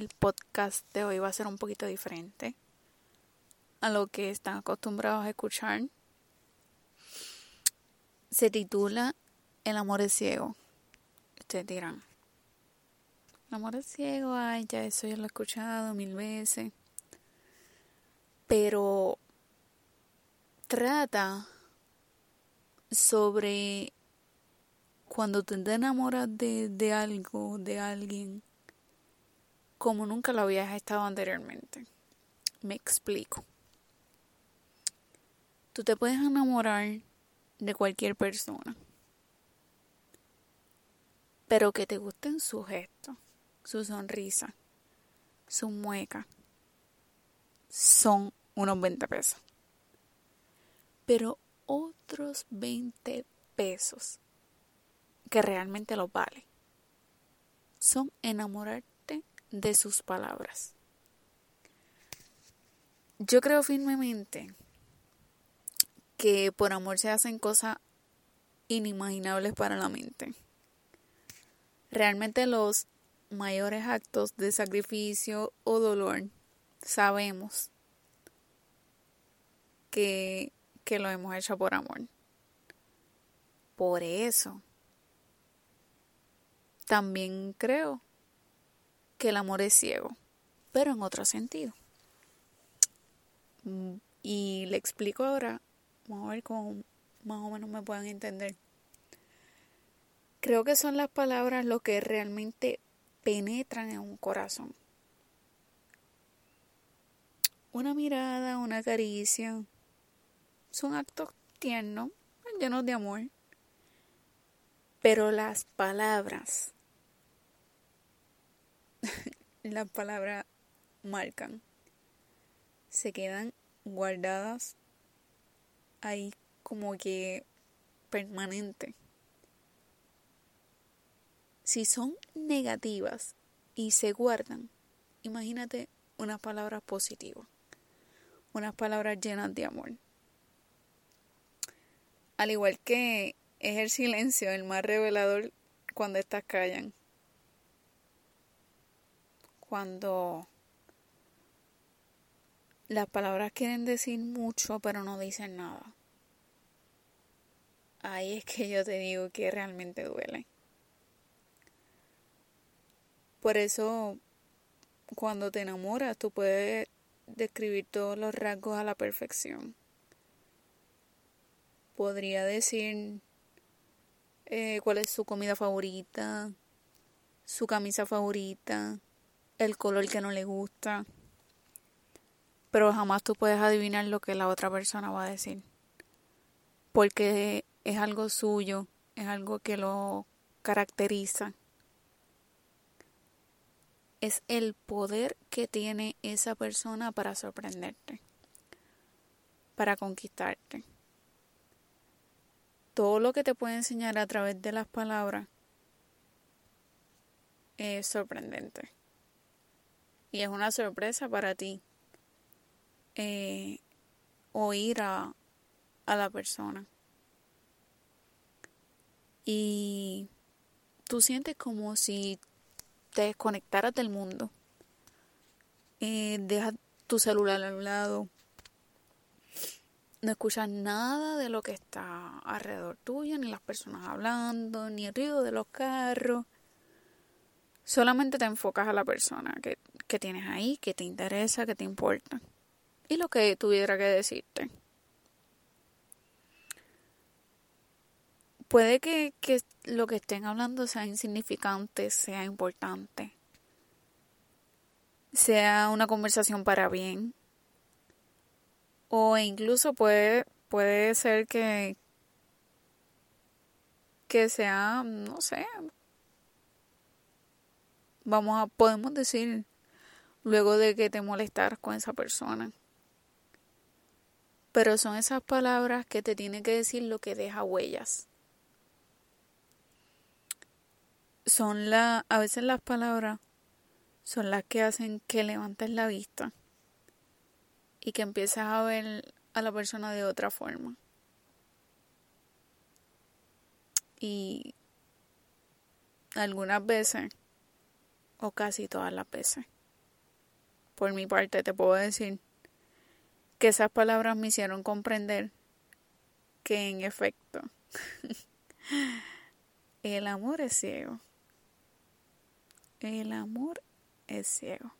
el podcast de hoy va a ser un poquito diferente a lo que están acostumbrados a escuchar. Se titula El amor es ciego. Ustedes dirán, el amor es ciego, ay, ya eso ya lo he escuchado mil veces. Pero trata sobre cuando te enamoras de, de algo, de alguien, como nunca lo habías estado anteriormente. Me explico. Tú te puedes enamorar de cualquier persona, pero que te gusten sus gestos, su sonrisa, su mueca, son unos 20 pesos. Pero otros 20 pesos que realmente lo vale son enamorarte de sus palabras. Yo creo firmemente que por amor se hacen cosas inimaginables para la mente. Realmente los mayores actos de sacrificio o dolor sabemos que, que lo hemos hecho por amor. Por eso también creo que el amor es ciego, pero en otro sentido. Mm, y le explico ahora, vamos a ver cómo más o menos me puedan entender. Creo que son las palabras lo que realmente penetran en un corazón. Una mirada, una caricia, son actos tiernos, llenos de amor. Pero las palabras las palabras marcan, se quedan guardadas ahí como que permanente. Si son negativas y se guardan, imagínate unas palabras positivas, unas palabras llenas de amor. Al igual que es el silencio el más revelador cuando estas callan cuando las palabras quieren decir mucho pero no dicen nada. Ahí es que yo te digo que realmente duele. Por eso, cuando te enamoras, tú puedes describir todos los rasgos a la perfección. Podría decir eh, cuál es su comida favorita, su camisa favorita, el color que no le gusta, pero jamás tú puedes adivinar lo que la otra persona va a decir, porque es algo suyo, es algo que lo caracteriza. Es el poder que tiene esa persona para sorprenderte, para conquistarte. Todo lo que te puede enseñar a través de las palabras es sorprendente y es una sorpresa para ti eh, oír a, la persona. Y tú sientes como si te desconectaras del mundo. Eh, dejas tu celular a un lado. No escuchas nada de lo que está alrededor tuyo, ni las personas hablando, ni el ruido de los carros. Solamente te enfocas a la persona que, tienes ahí, que te interesa, que te importa. Y lo que tuviera que decirte. Puede que, que lo que estén hablando sea insignificante, sea importante, sea una conversación para bien. O incluso puede, puede ser que, que sea, no sé, vamos a podemos decir luego de que te molestar con esa persona. Pero son esas palabras que te tienen que decir lo que deja huellas. Son la a veces las palabras son las que hacen que levantes la vista y que empieces a ver a la persona de otra forma. Y algunas veces o casi todas las veces. Por mi parte te puedo decir que esas palabras me hicieron comprender que en efecto el amor es ciego. El amor es ciego.